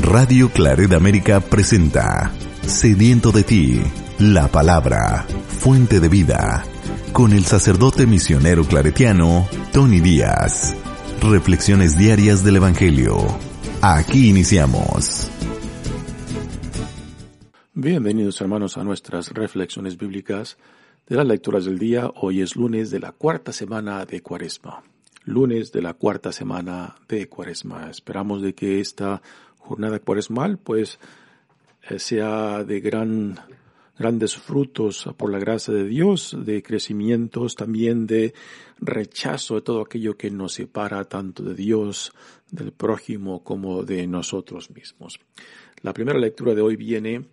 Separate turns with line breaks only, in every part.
Radio Claret América presenta Sediento de ti, la palabra, fuente de vida, con el sacerdote misionero claretiano Tony Díaz. Reflexiones diarias del Evangelio. Aquí iniciamos.
Bienvenidos hermanos a nuestras reflexiones bíblicas de las lecturas del día. Hoy es lunes de la cuarta semana de Cuaresma. Lunes de la cuarta semana de Cuaresma. Esperamos de que esta jornada cuaresmal pues eh, sea de gran grandes frutos por la gracia de Dios, de crecimientos también de rechazo de todo aquello que nos separa tanto de Dios, del prójimo como de nosotros mismos. La primera lectura de hoy viene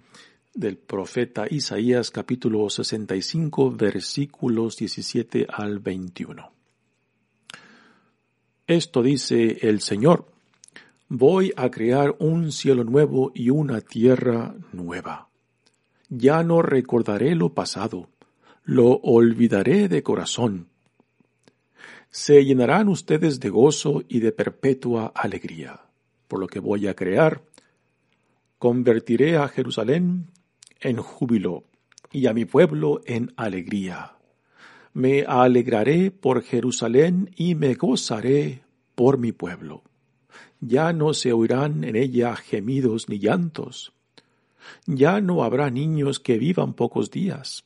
del profeta Isaías capítulo 65 versículos 17 al 21. Esto dice el Señor, voy a crear un cielo nuevo y una tierra nueva. Ya no recordaré lo pasado, lo olvidaré de corazón. Se llenarán ustedes de gozo y de perpetua alegría, por lo que voy a crear. Convertiré a Jerusalén en júbilo y a mi pueblo en alegría me alegraré por Jerusalén y me gozaré por mi pueblo. Ya no se oirán en ella gemidos ni llantos. Ya no habrá niños que vivan pocos días,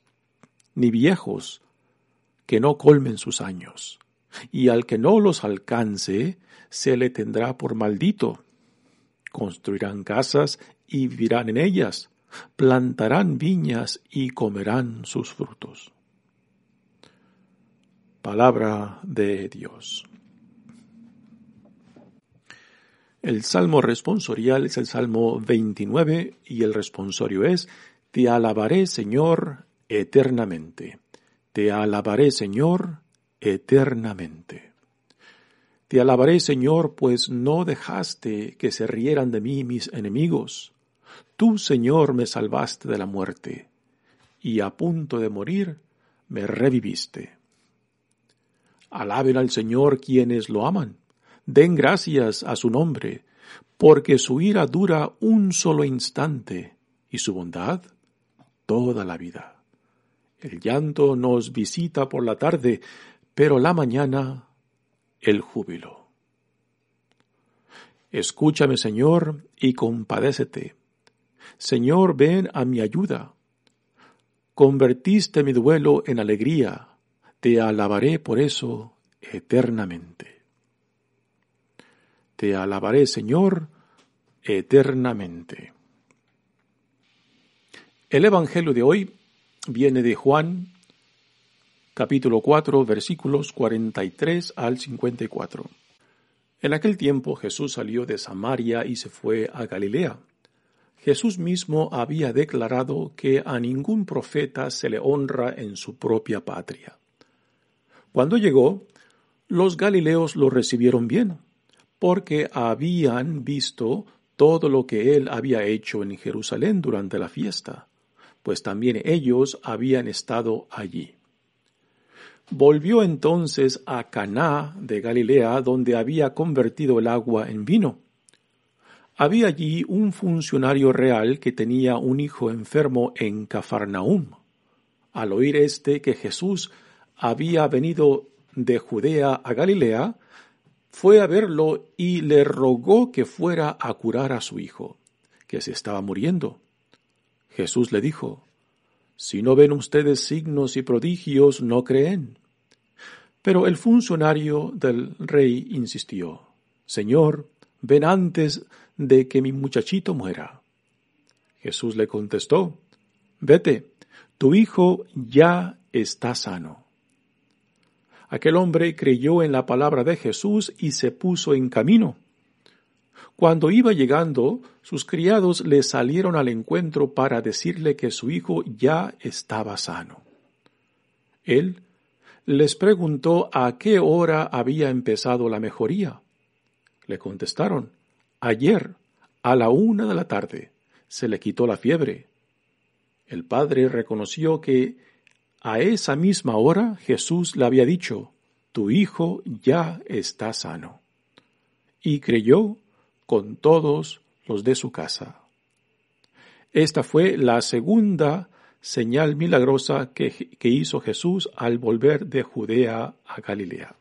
ni viejos que no colmen sus años. Y al que no los alcance, se le tendrá por maldito. Construirán casas y vivirán en ellas, plantarán viñas y comerán sus frutos. Palabra de Dios. El salmo responsorial es el salmo 29 y el responsorio es Te alabaré Señor eternamente. Te alabaré Señor eternamente. Te alabaré Señor, pues no dejaste que se rieran de mí mis enemigos. Tú, Señor, me salvaste de la muerte, y a punto de morir me reviviste. Alaben al Señor quienes lo aman. Den gracias a su nombre, porque su ira dura un solo instante y su bondad toda la vida. El llanto nos visita por la tarde, pero la mañana el júbilo. Escúchame, Señor, y compadécete. Señor, ven a mi ayuda. Convertiste mi duelo en alegría te alabaré por eso eternamente. Te alabaré, Señor, eternamente. El Evangelio de hoy viene de Juan, capítulo 4, versículos 43 al 54. En aquel tiempo Jesús salió de Samaria y se fue a Galilea. Jesús mismo había declarado que a ningún profeta se le honra en su propia patria. Cuando llegó, los galileos lo recibieron bien, porque habían visto todo lo que él había hecho en Jerusalén durante la fiesta, pues también ellos habían estado allí. Volvió entonces a Caná de Galilea, donde había convertido el agua en vino. Había allí un funcionario real que tenía un hijo enfermo en Cafarnaum. Al oír éste que Jesús había venido de Judea a Galilea, fue a verlo y le rogó que fuera a curar a su hijo, que se estaba muriendo. Jesús le dijo, Si no ven ustedes signos y prodigios, no creen. Pero el funcionario del rey insistió, Señor, ven antes de que mi muchachito muera. Jesús le contestó, Vete, tu hijo ya está sano. Aquel hombre creyó en la palabra de Jesús y se puso en camino. Cuando iba llegando, sus criados le salieron al encuentro para decirle que su hijo ya estaba sano. Él les preguntó a qué hora había empezado la mejoría. Le contestaron, ayer, a la una de la tarde, se le quitó la fiebre. El padre reconoció que a esa misma hora Jesús le había dicho, tu hijo ya está sano. Y creyó con todos los de su casa. Esta fue la segunda señal milagrosa que, que, hizo Jesús al volver de Judea a Galilea.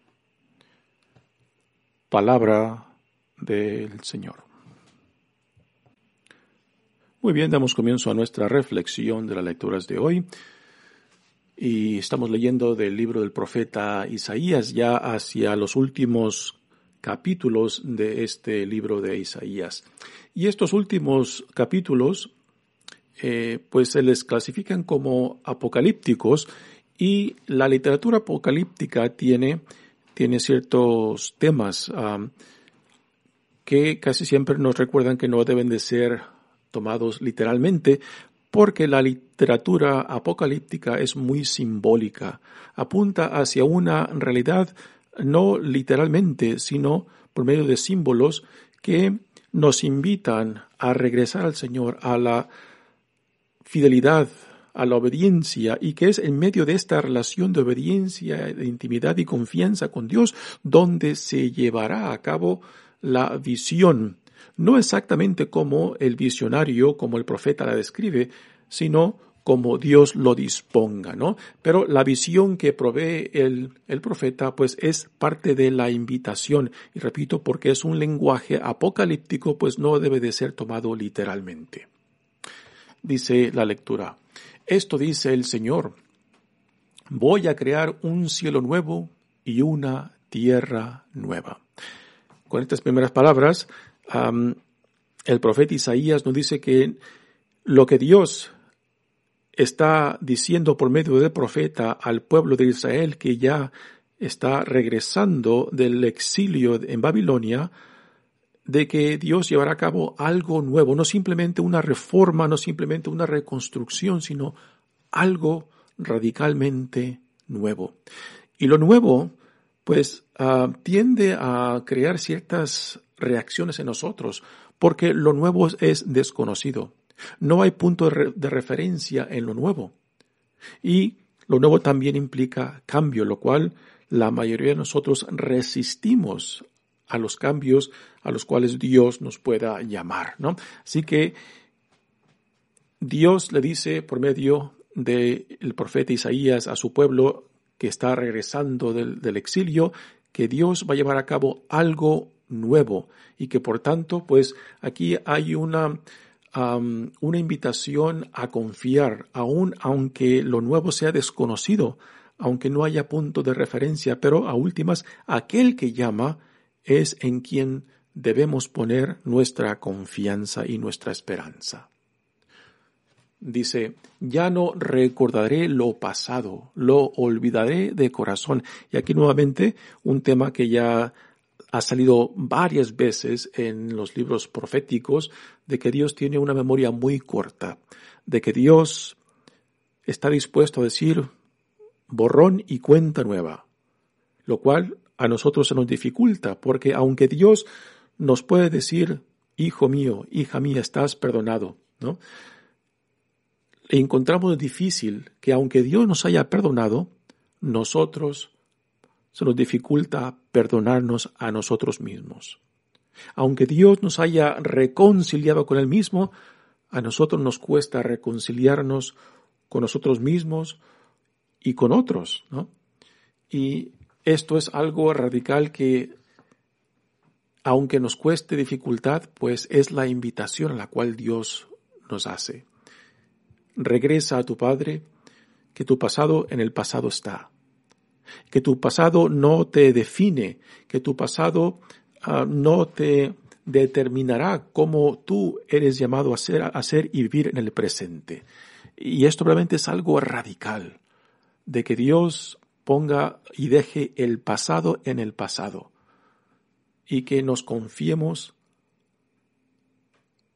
Palabra del Señor. Muy bien, damos comienzo a nuestra reflexión de las lecturas de hoy. Y estamos leyendo del libro del profeta Isaías ya hacia los últimos capítulos de este libro de Isaías. Y estos últimos capítulos, eh, pues se les clasifican como apocalípticos y la literatura apocalíptica tiene, tiene ciertos temas que casi siempre nos recuerdan que no deben de ser tomados literalmente, porque la literatura apocalíptica es muy simbólica, apunta hacia una realidad no literalmente, sino por medio de símbolos que nos invitan a regresar al Señor, a la fidelidad, a la obediencia, y que es en medio de esta relación de obediencia, de intimidad y confianza con Dios, donde se llevará a cabo la visión, no exactamente como el visionario, como el profeta la describe, sino como Dios lo disponga, ¿no? Pero la visión que provee el, el, profeta, pues es parte de la invitación. Y repito, porque es un lenguaje apocalíptico, pues no debe de ser tomado literalmente. Dice la lectura. Esto dice el Señor. Voy a crear un cielo nuevo y una tierra nueva. Con estas primeras palabras, el profeta Isaías nos dice que lo que Dios está diciendo por medio del profeta al pueblo de Israel que ya está regresando del exilio en Babilonia, de que Dios llevará a cabo algo nuevo, no simplemente una reforma, no simplemente una reconstrucción, sino algo radicalmente nuevo. Y lo nuevo, pues, ah, tiende a crear ciertas reacciones en nosotros, porque lo nuevo es desconocido. No hay punto de, referencia en lo nuevo. Y lo nuevo también implica cambio, lo cual la mayoría de nosotros resistimos a los cambios a los cuales Dios nos pueda llamar, ¿no? Así que Dios le dice por medio del profeta Isaías a su pueblo que está regresando del, del, exilio, que Dios va a llevar a cabo algo nuevo y que por tanto, pues aquí hay una, una invitación a confiar, aun aunque lo nuevo sea desconocido, aunque no haya punto de referencia, pero a últimas, aquel que llama es en quien debemos poner nuestra confianza y nuestra esperanza. Dice, ya no recordaré lo pasado, lo olvidaré de corazón. Y aquí nuevamente un tema que ya ha salido varias veces en los libros proféticos de que Dios tiene una memoria muy corta, de que Dios está dispuesto a decir borrón y cuenta nueva, lo cual a nosotros se nos dificulta, porque aunque Dios nos puede decir, hijo mío, hija mía, estás perdonado, ¿no? encontramos difícil que aunque Dios nos haya perdonado, nosotros se nos dificulta perdonarnos a nosotros mismos. Aunque Dios nos haya reconciliado con Él mismo, a nosotros nos cuesta reconciliarnos con nosotros mismos y con otros, ¿no? Y esto es algo radical que, aunque nos cueste dificultad, pues es la invitación a la cual Dios nos hace. Regresa a tu Padre, que tu pasado en el pasado está que tu pasado no te define, que tu pasado ah, no te determinará cómo tú eres llamado a ser, a ser y vivir en el presente. Y esto realmente es algo radical, de que Dios ponga y deje el pasado en el pasado y que nos confiemos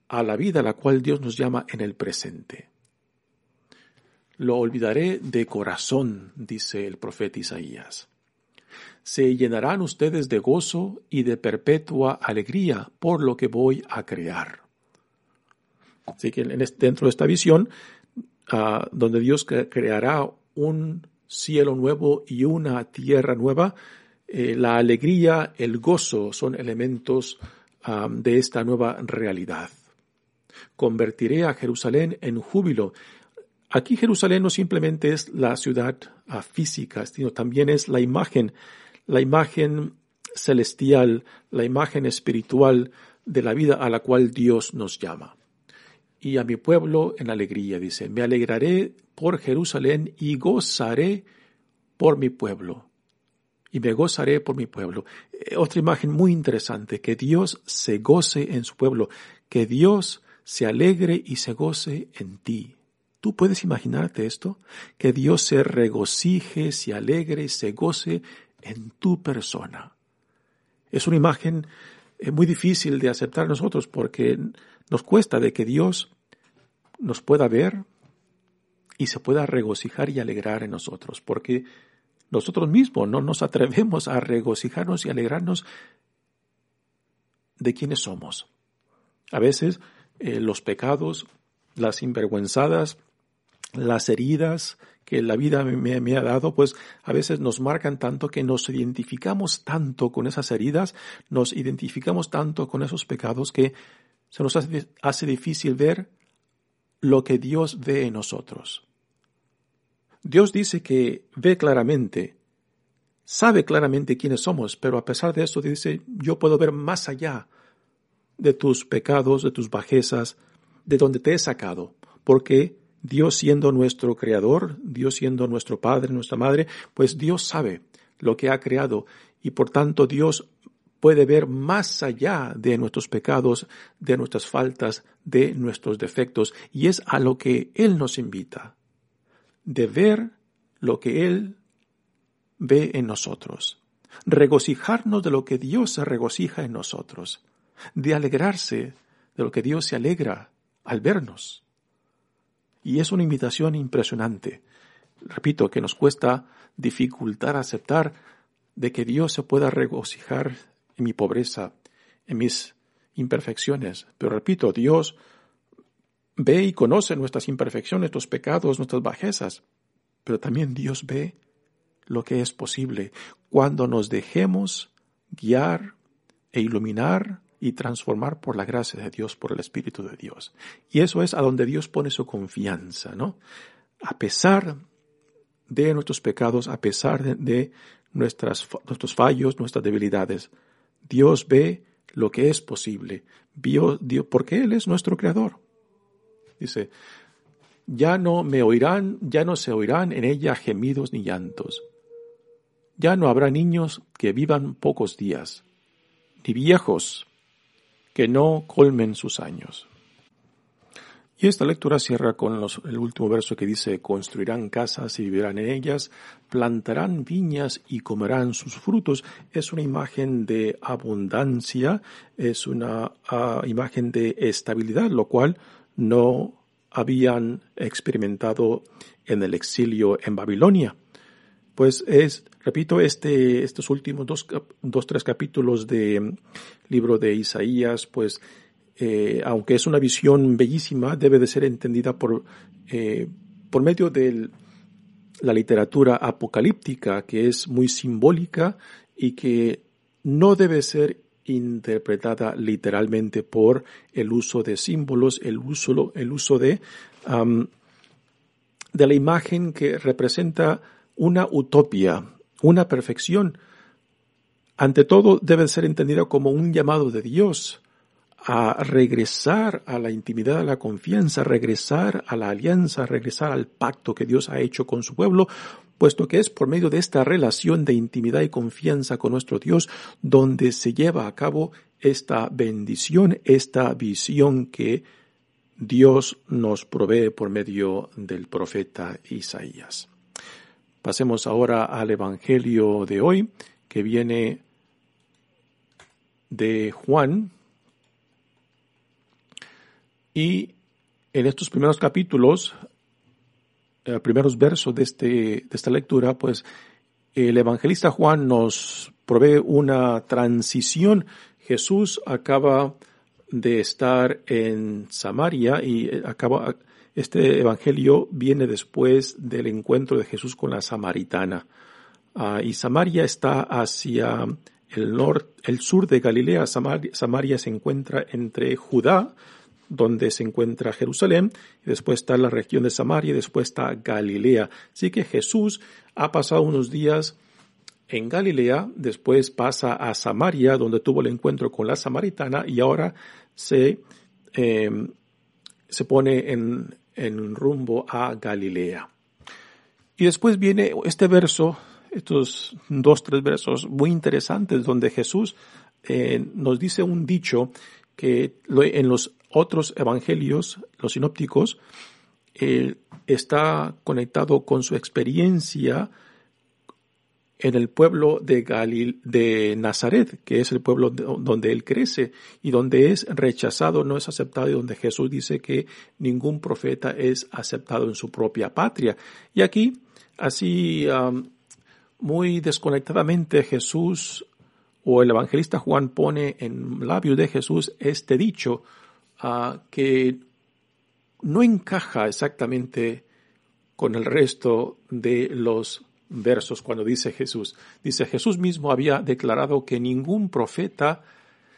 a la vida a la cual Dios nos llama en el presente. Lo olvidaré de corazón, dice el profeta Isaías. Se llenarán ustedes de gozo y de perpetua alegría por lo que voy a crear. Así que dentro de esta visión, ah, donde Dios creará un cielo nuevo y una tierra nueva, eh, la alegría, el gozo son elementos ah, de esta nueva realidad. Convertiré a Jerusalén en júbilo Aquí Jerusalén no simplemente es la ciudad ah, física, sino también es la imagen, la imagen celestial, la imagen espiritual de la vida a la cual Dios nos llama. Y a mi pueblo en alegría, dice, me alegraré por Jerusalén y gozaré por mi pueblo. Y me gozaré por mi pueblo. Eh, otra imagen muy interesante, que Dios se goce en su pueblo, que Dios se alegre y se goce en ti. ¿Tú puedes imaginarte esto? Que Dios se regocije, se alegre, se goce en tu persona. Es una imagen eh, muy difícil de aceptar nosotros porque nos cuesta de que Dios nos pueda ver y se pueda regocijar y alegrar en nosotros, porque nosotros mismos no nos atrevemos a regocijarnos y alegrarnos de quienes somos. A veces eh, los pecados, las sinvergüenzadas, las heridas que la vida me, ha dado, pues a veces nos marcan tanto que nos identificamos tanto con esas heridas, nos identificamos tanto con esos pecados que se nos hace, hace difícil ver lo que Dios ve en nosotros. Dios dice que ve claramente, sabe claramente quiénes somos, pero a pesar de eso dice, yo puedo ver más allá de tus pecados, de tus bajezas, de donde te he sacado, porque Dios siendo nuestro creador, Dios siendo nuestro Padre, nuestra Madre, pues Dios sabe lo que ha creado y por tanto Dios puede ver más allá de nuestros pecados, de nuestras faltas, de nuestros defectos y es a lo que Él nos invita, de ver lo que Él ve en nosotros, regocijarnos de lo que Dios se regocija en nosotros, de alegrarse de lo que Dios se alegra al vernos. Y es una invitación impresionante. Repito, que nos cuesta dificultar aceptar de que Dios se pueda regocijar en mi pobreza, en mis imperfecciones. Pero repito, Dios ve y conoce nuestras imperfecciones, nuestros pecados, nuestras bajezas. Pero también Dios ve lo que es posible cuando nos dejemos guiar e iluminar y transformar por la gracia de Dios, por el Espíritu de Dios. Y eso es a donde Dios pone su confianza, ¿no? A pesar de nuestros pecados, a pesar de, nuestros fallos, nuestras debilidades, Dios ve lo que es posible, Dios, porque Él es nuestro Creador. Dice, ya no me oirán, ya no se oirán en ella gemidos ni llantos. Ya no habrá niños que vivan pocos días, ni viejos que no colmen sus años. Y esta lectura cierra con el último verso que dice, construirán casas y vivirán en ellas, plantarán viñas y comerán sus frutos. Es una imagen de abundancia, es una ah, imagen de estabilidad, lo cual no habían experimentado en el exilio en Babilonia. Pues es Repito, este, estos últimos dos, dos, tres capítulos del libro de Isaías, pues, eh, aunque es una visión bellísima, debe de ser entendida por, eh, por medio de la literatura apocalíptica, que es muy simbólica y que no debe ser interpretada literalmente por el uso de símbolos, el uso, el uso de, de la imagen que representa una utopía, una perfección, ante todo debe ser entendida como un llamado de Dios a regresar a la intimidad, a la confianza, regresar a la alianza, regresar al pacto que Dios ha hecho con su pueblo, puesto que es por medio de esta relación de intimidad y confianza con nuestro Dios donde se lleva a cabo esta bendición, esta visión que Dios nos provee por medio del profeta Isaías. Pasemos ahora al Evangelio de hoy, que viene de Juan, Y en estos primeros capítulos, eh, primeros versos de, este, de esta lectura, pues el evangelista Juan nos provee una transición. Jesús acaba de estar en Samaria y eh, acaba, este evangelio viene después del encuentro de Jesús con la samaritana. Ah, y Samaria está hacia el sur de Galilea. Samaria, se encuentra entre Judá, donde se encuentra Jerusalén, y después está la región de Samaria, y después está Galilea. Así que Jesús ha pasado unos días en Galilea, después pasa a Samaria, donde tuvo el encuentro con la samaritana, y ahora se, em, se pone en, en rumbo a Galilea. Y después viene este verso, estos dos, tres versos muy interesantes, donde Jesús eh, nos dice un dicho que en los otros evangelios, los sinópticos, eh, está conectado con su experiencia en el pueblo de, Galil, de Nazaret, que es el pueblo donde él crece y donde es rechazado, no es aceptado y donde Jesús dice que ningún profeta es aceptado en su propia patria. Y aquí, así muy desconectadamente, Jesús o el evangelista Juan pone en labios de Jesús este dicho uh, que no encaja exactamente con el resto de los versos cuando dice Jesús. Dice, Jesús mismo había declarado que ningún profeta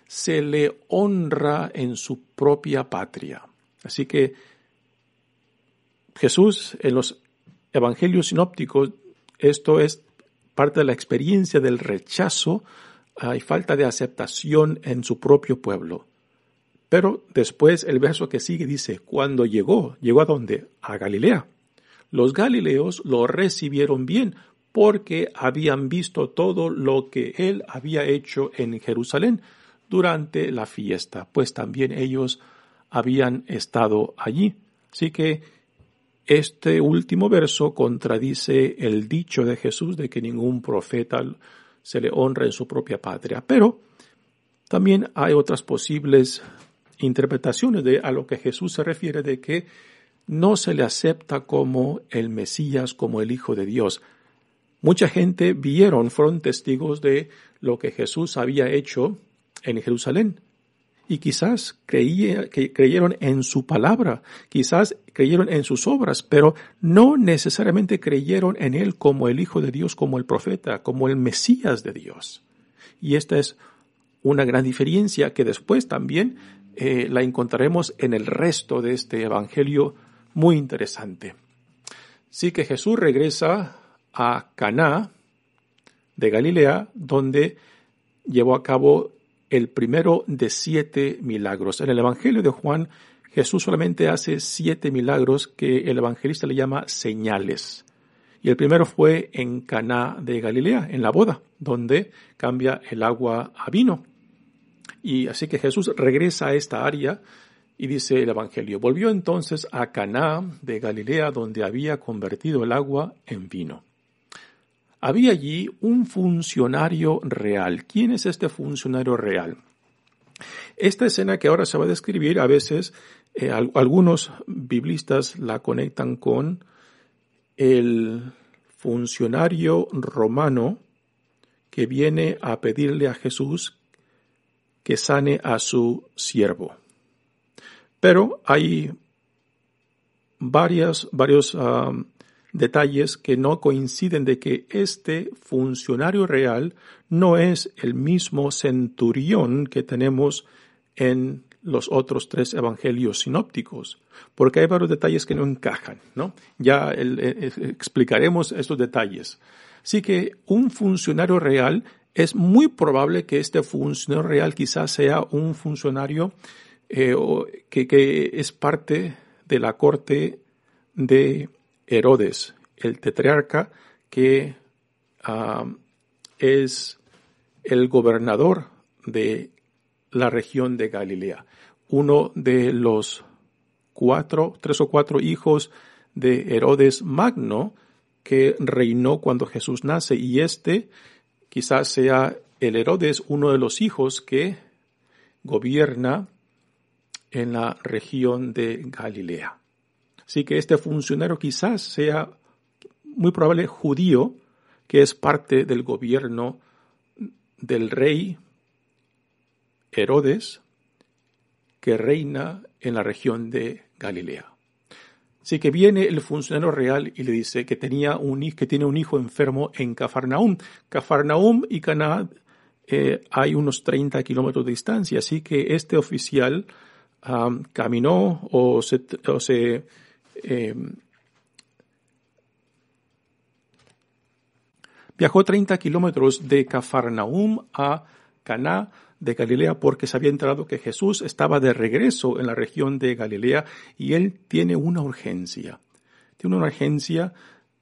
se le honra en su propia patria. Así que Jesús en los evangelios sinópticos, esto es parte de la experiencia del rechazo y falta de aceptación en su propio pueblo. Pero después el verso que sigue dice, cuando llegó, llegó a dónde? A Galilea. Los galileos lo recibieron bien porque habían visto todo lo que él había hecho en Jerusalén durante la fiesta, pues también ellos habían estado allí. Así que este último verso contradice el dicho de Jesús de que ningún profeta se le honra en su propia patria. Pero también hay otras posibles interpretaciones de a lo que Jesús se refiere de que no se le acepta como el Mesías, como el Hijo de Dios. Mucha gente vieron, fueron testigos de lo que Jesús había hecho en Jerusalén. Y quizás creyeron en su palabra, quizás creyeron en sus obras, pero no necesariamente creyeron en él como el Hijo de Dios, como el profeta, como el Mesías de Dios. Y esta es una gran diferencia que después también eh, la encontraremos en el resto de este Evangelio muy interesante. Sí que Jesús regresa a Caná de Galilea, donde llevó a cabo el primero de siete milagros. En el Evangelio de Juan, Jesús solamente hace siete milagros que el evangelista le llama señales. Y el primero fue en Caná de Galilea, en la boda, donde cambia el agua a vino. Y así que Jesús regresa a esta área y dice el Evangelio, volvió entonces a Caná de Galilea donde había convertido el agua en vino. Había allí un funcionario real. ¿Quién es este funcionario real? Esta escena que ahora se va a describir, a veces eh, algunos biblistas la conectan con el funcionario romano que viene a pedirle a Jesús que sane a su siervo. Pero hay varias, varios um, detalles que no coinciden de que este funcionario real no es el mismo centurión que tenemos en los otros tres evangelios sinópticos, porque hay varios detalles que no encajan, ¿no? Ya explicaremos estos detalles. Así que un funcionario real es muy probable que este funcionario real quizás sea un funcionario eh, que, es parte de la corte de Herodes, el tetrarca que es el gobernador de la región de Galilea, uno de los cuatro, tres o cuatro hijos de Herodes Magno que reinó cuando Jesús nace. Y este quizás sea el Herodes uno de los hijos que gobierna en la región de Galilea. Así que este funcionario quizás sea muy probable judío, que es parte del gobierno del rey Herodes, que reina en la región de Galilea. Así que viene el funcionario real y le dice que, tenía un, que tiene un hijo enfermo en Cafarnaum. Cafarnaum y Caná eh, hay unos 30 kilómetros de distancia, así que este oficial caminó o se, em, viajó 30 kilómetros de Cafarnaum a Caná de Galilea porque se había enterado que Jesús estaba de regreso en la región de Galilea y él tiene una urgencia. Tiene una urgencia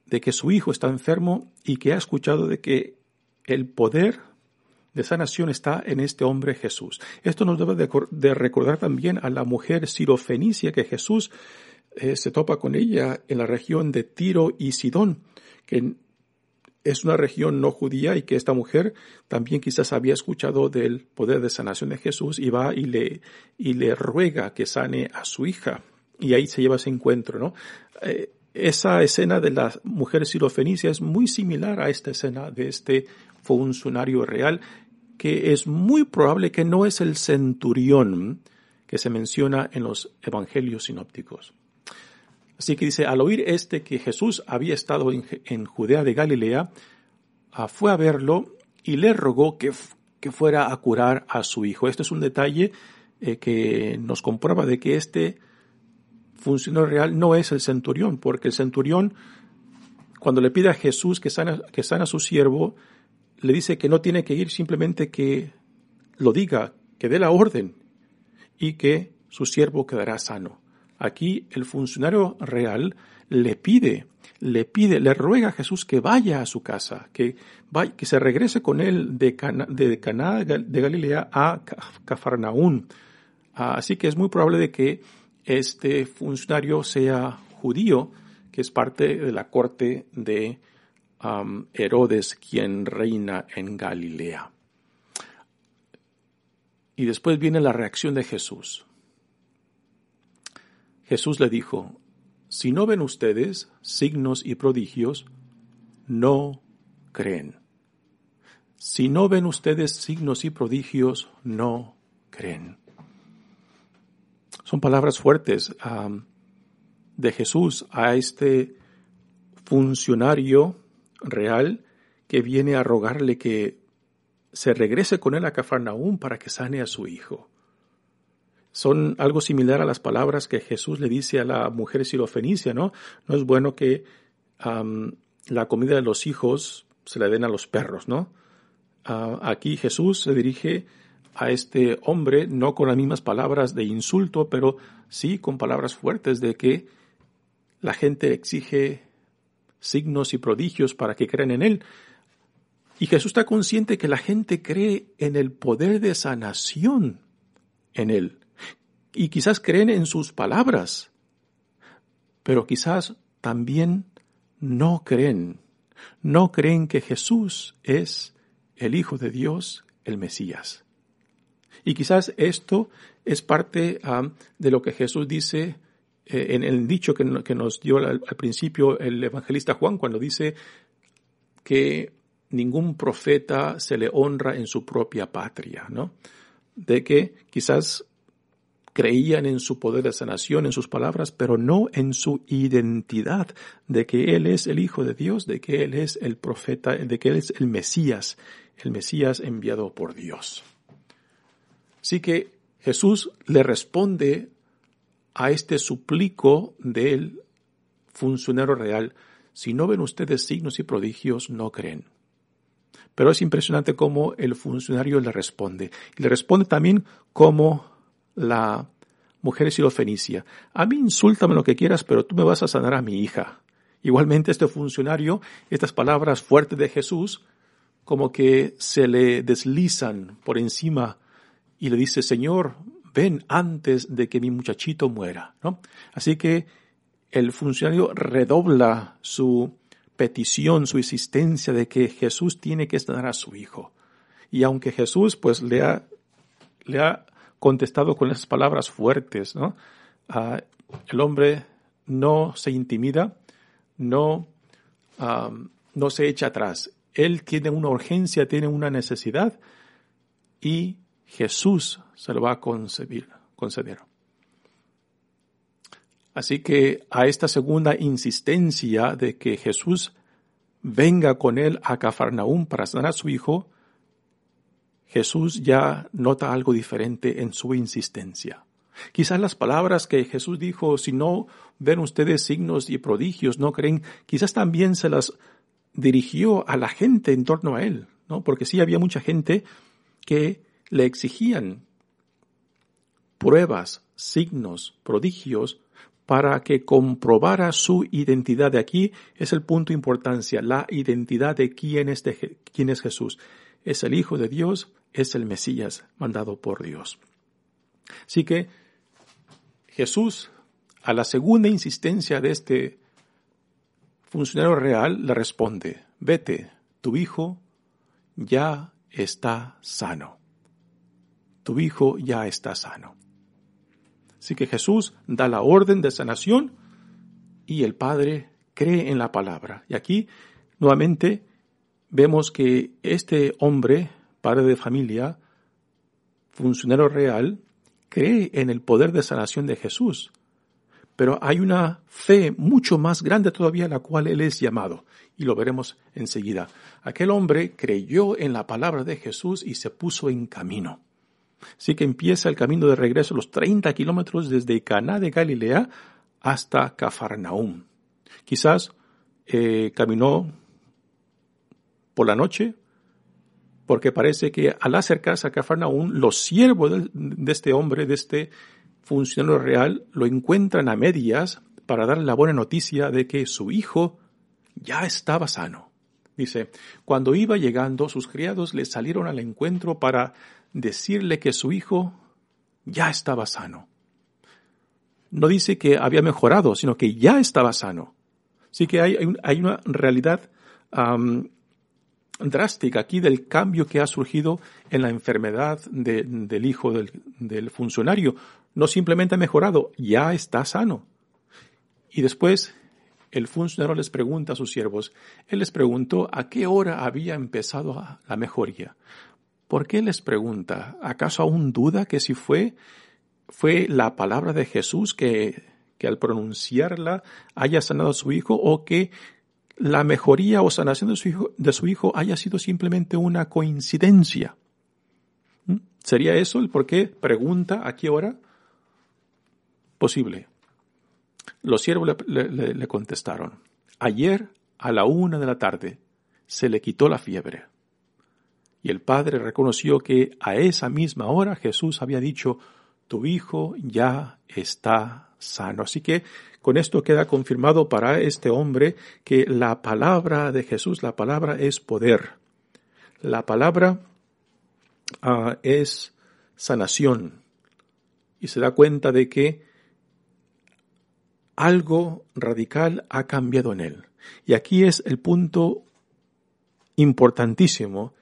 de que su hijo está enfermo y que ha escuchado de que el poder de sanación está en este hombre Jesús. Esto nos debe de, recordar también a la mujer sirofenicia que Jesús eh, se topa con ella en la región de Tiro y Sidón, que es una región no judía y que esta mujer también quizás había escuchado del poder de sanación de Jesús y va y le, y le ruega que sane a su hija. Y ahí se lleva ese encuentro, ¿no? Eh, esa escena de la mujer sirofenicia es muy similar a esta escena de este funcionario real, que es muy probable que no es el centurión que se menciona en los evangelios sinópticos. Así que dice, al oír este que Jesús había estado en, Judea de Galilea, ah, fue a verlo y le rogó que, que, fuera a curar a su hijo. Este es un detalle eh, que nos comprueba de que este funcionario real no es el centurión, porque el centurión, cuando le pide a Jesús que sana, que sana a su siervo, le dice que no tiene que ir, simplemente que lo diga, que dé la orden y que su siervo quedará sano. Aquí el funcionario real le pide, le pide, le ruega a Jesús que vaya a su casa, que, vaya, que se regrese con él de Caná de, de Galilea a Cafarnaún. Ah, así que es muy probable de que este funcionario sea judío, que es parte de la corte de Herodes, quien reina en Galilea. Y después viene la reacción de Jesús. Jesús le dijo, si no ven ustedes signos y prodigios, no creen. Si no ven ustedes signos y prodigios, no creen. Son palabras fuertes de Jesús a este funcionario real que viene a rogarle que se regrese con él a Cafarnaúm para que sane a su hijo son algo similar a las palabras que Jesús le dice a la mujer sirofenicia, ¿no? No es bueno que la comida de los hijos se la den a los perros, ¿no? Ah, aquí Jesús se dirige a este hombre no con las mismas palabras de insulto, pero sí con palabras fuertes de que la gente exige signos y prodigios para que crean en él. Y Jesús está consciente que la gente cree en el poder de sanación en él y quizás creen en sus palabras, pero quizás también no creen, no creen que Jesús es el Hijo de Dios, el Mesías. Y quizás esto es parte ah, de lo que Jesús dice en el dicho que, nos dio al, principio el evangelista Juan cuando dice que ningún profeta se le honra en su propia patria, ¿no? De que quizás creían en su poder de sanación, en sus palabras, pero no en su identidad de que Él es el Hijo de Dios, de que Él es el profeta, de que Él es el Mesías, el Mesías enviado por Dios. Así que Jesús le responde a este suplico del funcionario real, si no ven ustedes signos y prodigios, no creen. Pero es impresionante cómo el funcionario le responde. Y le responde también como la mujer sirofenicia, a mí insúltame lo que quieras, pero tú me vas a sanar a mi hija. Igualmente este funcionario, estas palabras fuertes de Jesús, como que se le deslizan por encima y le dice, Señor, ven antes de que mi muchachito muera. ¿no? Así que el funcionario redobla su petición, su insistencia de que Jesús tiene que sanar a su hijo. Y aunque Jesús pues le ha, le ha contestado con esas palabras fuertes, ¿no? Ah, el hombre no se intimida, no, no se echa atrás. Él tiene una urgencia, tiene una necesidad y Jesús se lo va a concebir, conceder. Así que a esta segunda insistencia de que Jesús venga con él a Cafarnaúm para sanar a su hijo, Jesús ya nota algo diferente en su insistencia. Quizás las palabras que Jesús dijo, si no ven ustedes signos y prodigios, no creen, quizás también se las dirigió a la gente en torno a él, ¿no? Porque sí había mucha gente que le exigían pruebas, signos, prodigios, para que comprobara su identidad. De aquí es el punto de importancia, la identidad de quién es, de, quién es Jesús. Es el Hijo de Dios, es el Mesías mandado por Dios. Así que Jesús, a la segunda insistencia de este funcionario real, le responde, vete, tu hijo ya está sano. Tu hijo ya está sano. Así que Jesús da la orden de sanación y el Padre cree en la palabra. Y aquí nuevamente vemos que este hombre, padre de familia, funcionario real, cree en el poder de sanación de Jesús. Pero hay una fe mucho más grande todavía a la cual él es llamado. Y lo veremos enseguida. Aquel hombre creyó en la palabra de Jesús y se puso en camino. Así que empieza el camino de regreso los 30 kilómetros desde Caná de Galilea hasta Cafarnaúm. Quizás eh, caminó por la noche, porque parece que al acercarse a Cafarnaúm, los siervos de, este hombre, de este funcionario real, lo encuentran a medias para darle la buena noticia de que su hijo ya estaba sano. Dice, cuando iba llegando, sus criados le salieron al encuentro para decirle que su hijo ya estaba sano. No dice que había mejorado, sino que ya estaba sano. Así que hay, hay una realidad drástica aquí del cambio que ha surgido en la enfermedad del hijo del, del funcionario. No simplemente ha mejorado, ya está sano. Y después el funcionario les pregunta a sus siervos, él les preguntó a qué hora había empezado la mejoría. ¿Por qué les pregunta? ¿Acaso aún duda que si fue, fue la palabra de Jesús que, que al pronunciarla haya sanado a su hijo o que la mejoría o sanación de su hijo, de su hijo haya sido simplemente una coincidencia? ¿Mm? ¿Sería eso el por qué pregunta a qué hora? Posible. Los siervos le, le contestaron, ayer a la una de la tarde se le quitó la fiebre. Y el padre reconoció que a esa misma hora Jesús había dicho, tu hijo ya está sano. Así que con esto queda confirmado para este hombre que la palabra de Jesús, la palabra es poder. La palabra ah, es sanación. Y se da cuenta de que algo radical ha cambiado en él. Y aquí es el punto importantísimo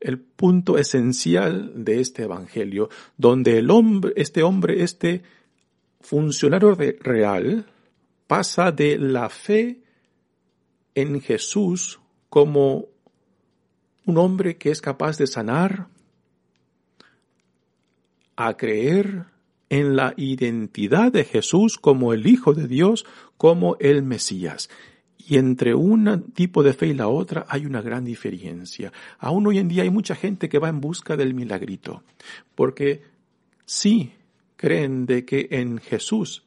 el punto esencial de este evangelio, donde este hombre, este funcionario real, pasa de la fe en Jesús como un hombre que es capaz de sanar a creer en la identidad de Jesús como el Hijo de Dios, como el Mesías. Y entre un tipo de fe y la otra hay una gran diferencia. Aún hoy en día hay mucha gente que va en busca del milagrito, porque sí creen de que en Jesús,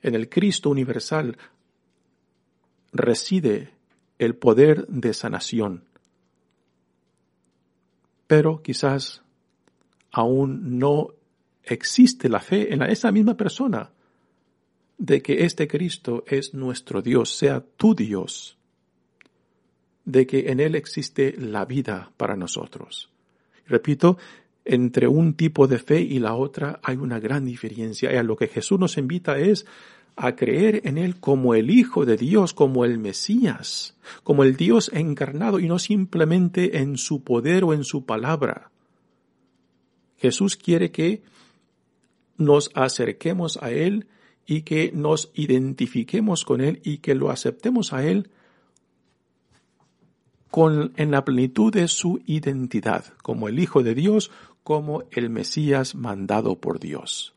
en el Cristo universal, reside el poder de sanación. Pero quizás aún no existe la fe en esa misma persona de que este Cristo es nuestro Dios, sea tu Dios, de que en Él existe la vida para nosotros. Repito, entre un tipo de fe y la otra hay una gran diferencia. Y a lo que Jesús nos invita es a creer en Él como el Hijo de Dios, como el Mesías, como el Dios encarnado y no simplemente en su poder o en su palabra. Jesús quiere que nos acerquemos a Él y que nos identifiquemos con Él y que lo aceptemos a Él con, en la plenitud de su identidad, como el Hijo de Dios, como el Mesías mandado por Dios.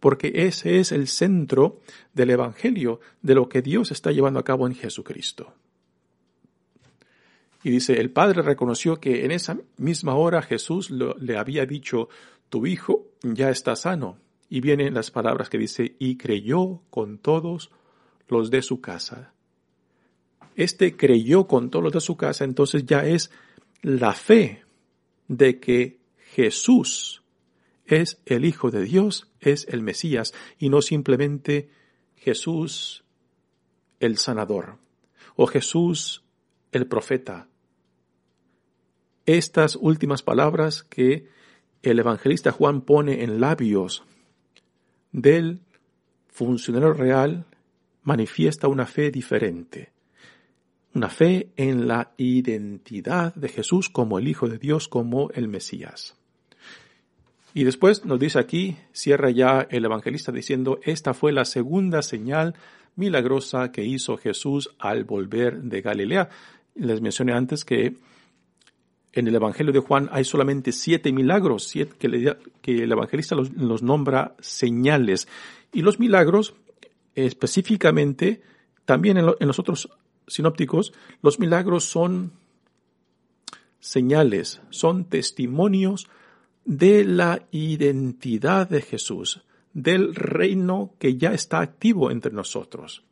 Porque ese es el centro del Evangelio, de lo que Dios está llevando a cabo en Jesucristo. Y dice, el Padre reconoció que en esa misma hora Jesús le había dicho, tu hijo ya está sano. Y vienen las palabras que dice, y creyó con todos los de su casa. Este creyó con todos los de su casa, entonces ya es la fe de que Jesús es el Hijo de Dios, es el Mesías, y no simplemente Jesús el sanador, o Jesús el profeta. Estas últimas palabras que el evangelista Juan pone en labios del funcionario real manifiesta una fe diferente, una fe en la identidad de Jesús como el Hijo de Dios, como el Mesías. Y después nos dice aquí, cierra ya el evangelista diciendo, esta fue la segunda señal milagrosa que hizo Jesús al volver de Galilea. Les mencioné antes que en el Evangelio de Juan hay solamente siete milagros que, el evangelista los, nombra señales. Y los milagros, específicamente, también en, en los otros sinópticos, los milagros son señales, son testimonios de la identidad de Jesús, del reino que ya está activo entre nosotros.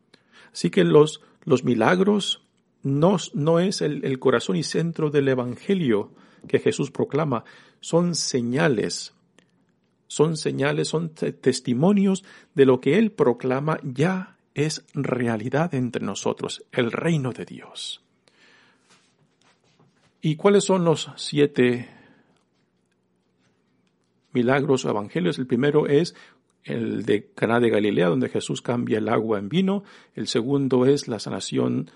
Así que los, los milagros no, no es el, el corazón y centro del Evangelio que Jesús proclama, son señales, son señales, son testimonios de lo que Él proclama ya es realidad entre nosotros, el reino de Dios. ¿Y cuáles son los siete milagros o evangelios? El primero es el de Caná de Galilea, donde Jesús cambia el agua en vino. El segundo es la sanación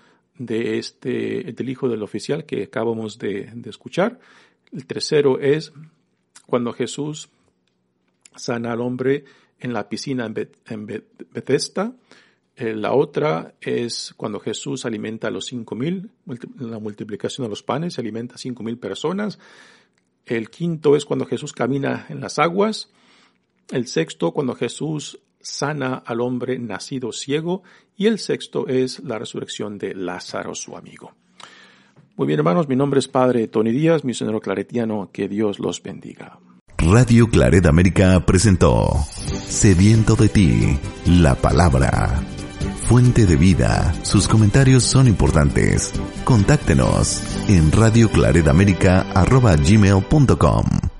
de este, del hijo del oficial que acabamos de, escuchar. El tercero es cuando Jesús sana al hombre en la piscina en, Bethesda. Eh, la otra es cuando Jesús alimenta a los cinco mil, la multiplicación de los panes, se alimenta a cinco mil personas. El quinto es cuando Jesús camina en las aguas. El sexto, cuando Jesús sana al hombre nacido ciego y el sexto es la resurrección de Lázaro, su amigo. Muy bien, hermanos, mi nombre es Padre Tony Díaz, misionero claretiano, que Dios los bendiga.
Radio Claret América presentó Sediento de ti, la palabra. Fuente de vida, sus comentarios son importantes. Contáctenos en radioclaredamerica.gmail.com